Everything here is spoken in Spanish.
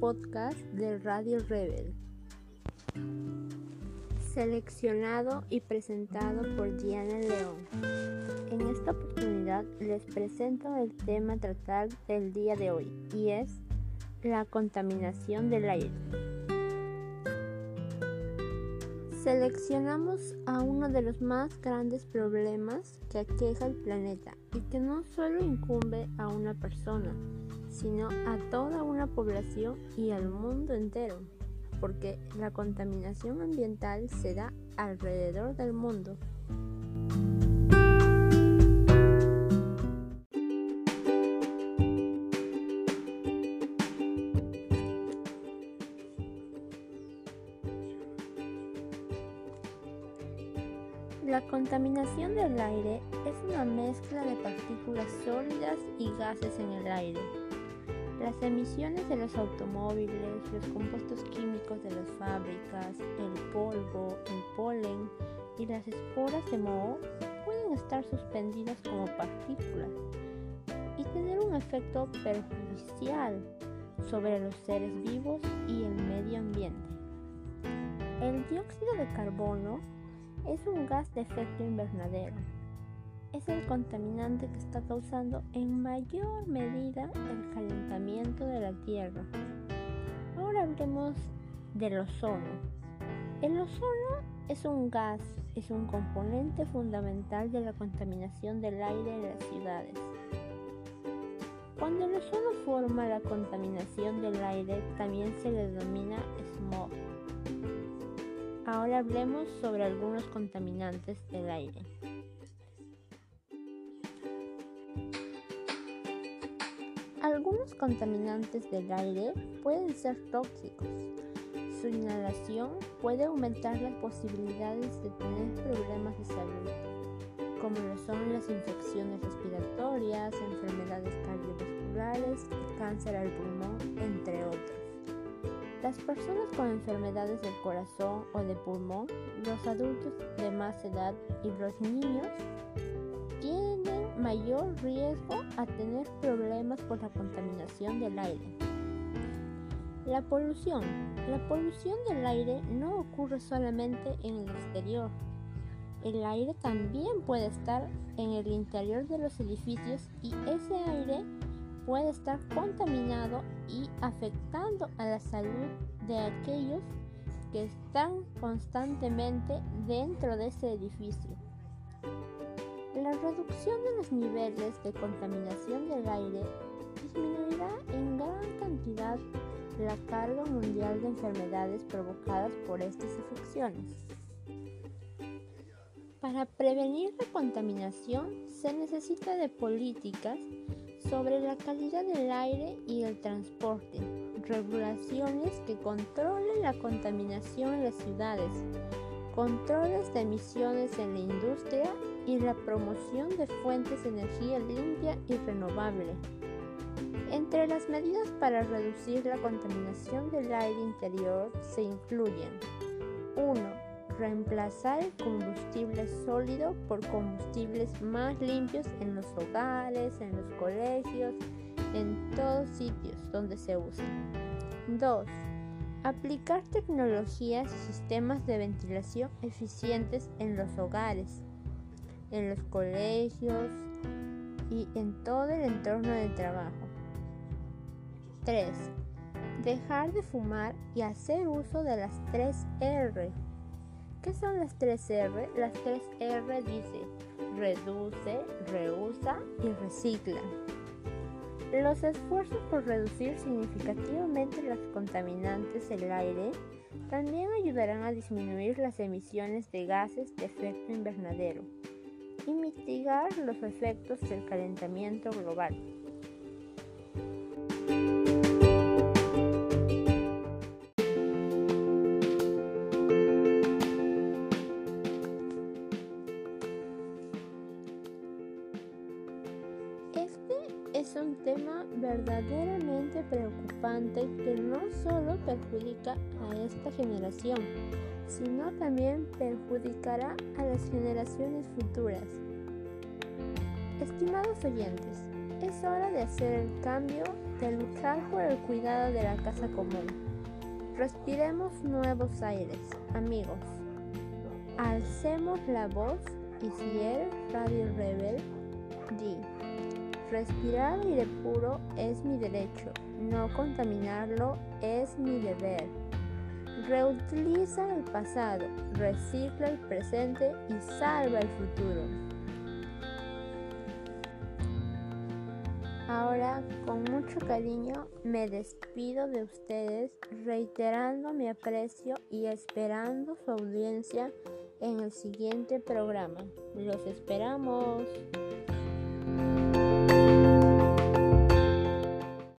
podcast de Radio Rebel. Seleccionado y presentado por Diana León. En esta oportunidad les presento el tema a tratar del día de hoy y es la contaminación del aire. Seleccionamos a uno de los más grandes problemas que aqueja al planeta y que no solo incumbe a una persona, sino a toda una población y al mundo entero, porque la contaminación ambiental se da alrededor del mundo. La contaminación del aire es una mezcla de partículas sólidas y gases en el aire. Las emisiones de los automóviles, los compuestos químicos de las fábricas, el polvo, el polen y las esporas de moho pueden estar suspendidas como partículas y tener un efecto perjudicial sobre los seres vivos y el medio ambiente. El dióxido de carbono es un gas de efecto invernadero. Es el contaminante que está causando en mayor medida el calentamiento de la Tierra. Ahora hablemos del ozono. El ozono es un gas, es un componente fundamental de la contaminación del aire de las ciudades. Cuando el ozono forma la contaminación del aire, también se le denomina smog. Ahora hablemos sobre algunos contaminantes del aire. Contaminantes del aire pueden ser tóxicos. Su inhalación puede aumentar las posibilidades de tener problemas de salud, como lo son las infecciones respiratorias, enfermedades cardiovasculares cáncer al pulmón, entre otros. Las personas con enfermedades del corazón o de pulmón, los adultos de más edad y los niños mayor riesgo a tener problemas por la contaminación del aire. La polución. La polución del aire no ocurre solamente en el exterior. El aire también puede estar en el interior de los edificios y ese aire puede estar contaminado y afectando a la salud de aquellos que están constantemente dentro de ese edificio. La reducción de los niveles de contaminación del aire disminuirá en gran cantidad la carga mundial de enfermedades provocadas por estas afecciones. Para prevenir la contaminación se necesita de políticas sobre la calidad del aire y el transporte, regulaciones que controlen la contaminación en las ciudades, controles de emisiones en la industria y la promoción de fuentes de energía limpia y renovable. Entre las medidas para reducir la contaminación del aire interior se incluyen 1 reemplazar el combustible sólido por combustibles más limpios en los hogares, en los colegios, en todos sitios donde se usa. 2. Aplicar tecnologías y sistemas de ventilación eficientes en los hogares, en los colegios y en todo el entorno de trabajo. 3. Dejar de fumar y hacer uso de las 3 R ¿Qué son las 3R? Las 3R dice reduce, reusa y recicla. Los esfuerzos por reducir significativamente los contaminantes del aire también ayudarán a disminuir las emisiones de gases de efecto invernadero y mitigar los efectos del calentamiento global. es un tema verdaderamente preocupante que no solo perjudica a esta generación, sino también perjudicará a las generaciones futuras. Estimados oyentes, es hora de hacer el cambio de luchar por el cuidado de la casa común. Respiremos nuevos aires, amigos. Alcemos la voz y si eres Radio Rebel, di. Respirar aire puro es mi derecho, no contaminarlo es mi deber. Reutiliza el pasado, recicla el presente y salva el futuro. Ahora, con mucho cariño, me despido de ustedes, reiterando mi aprecio y esperando su audiencia en el siguiente programa. Los esperamos.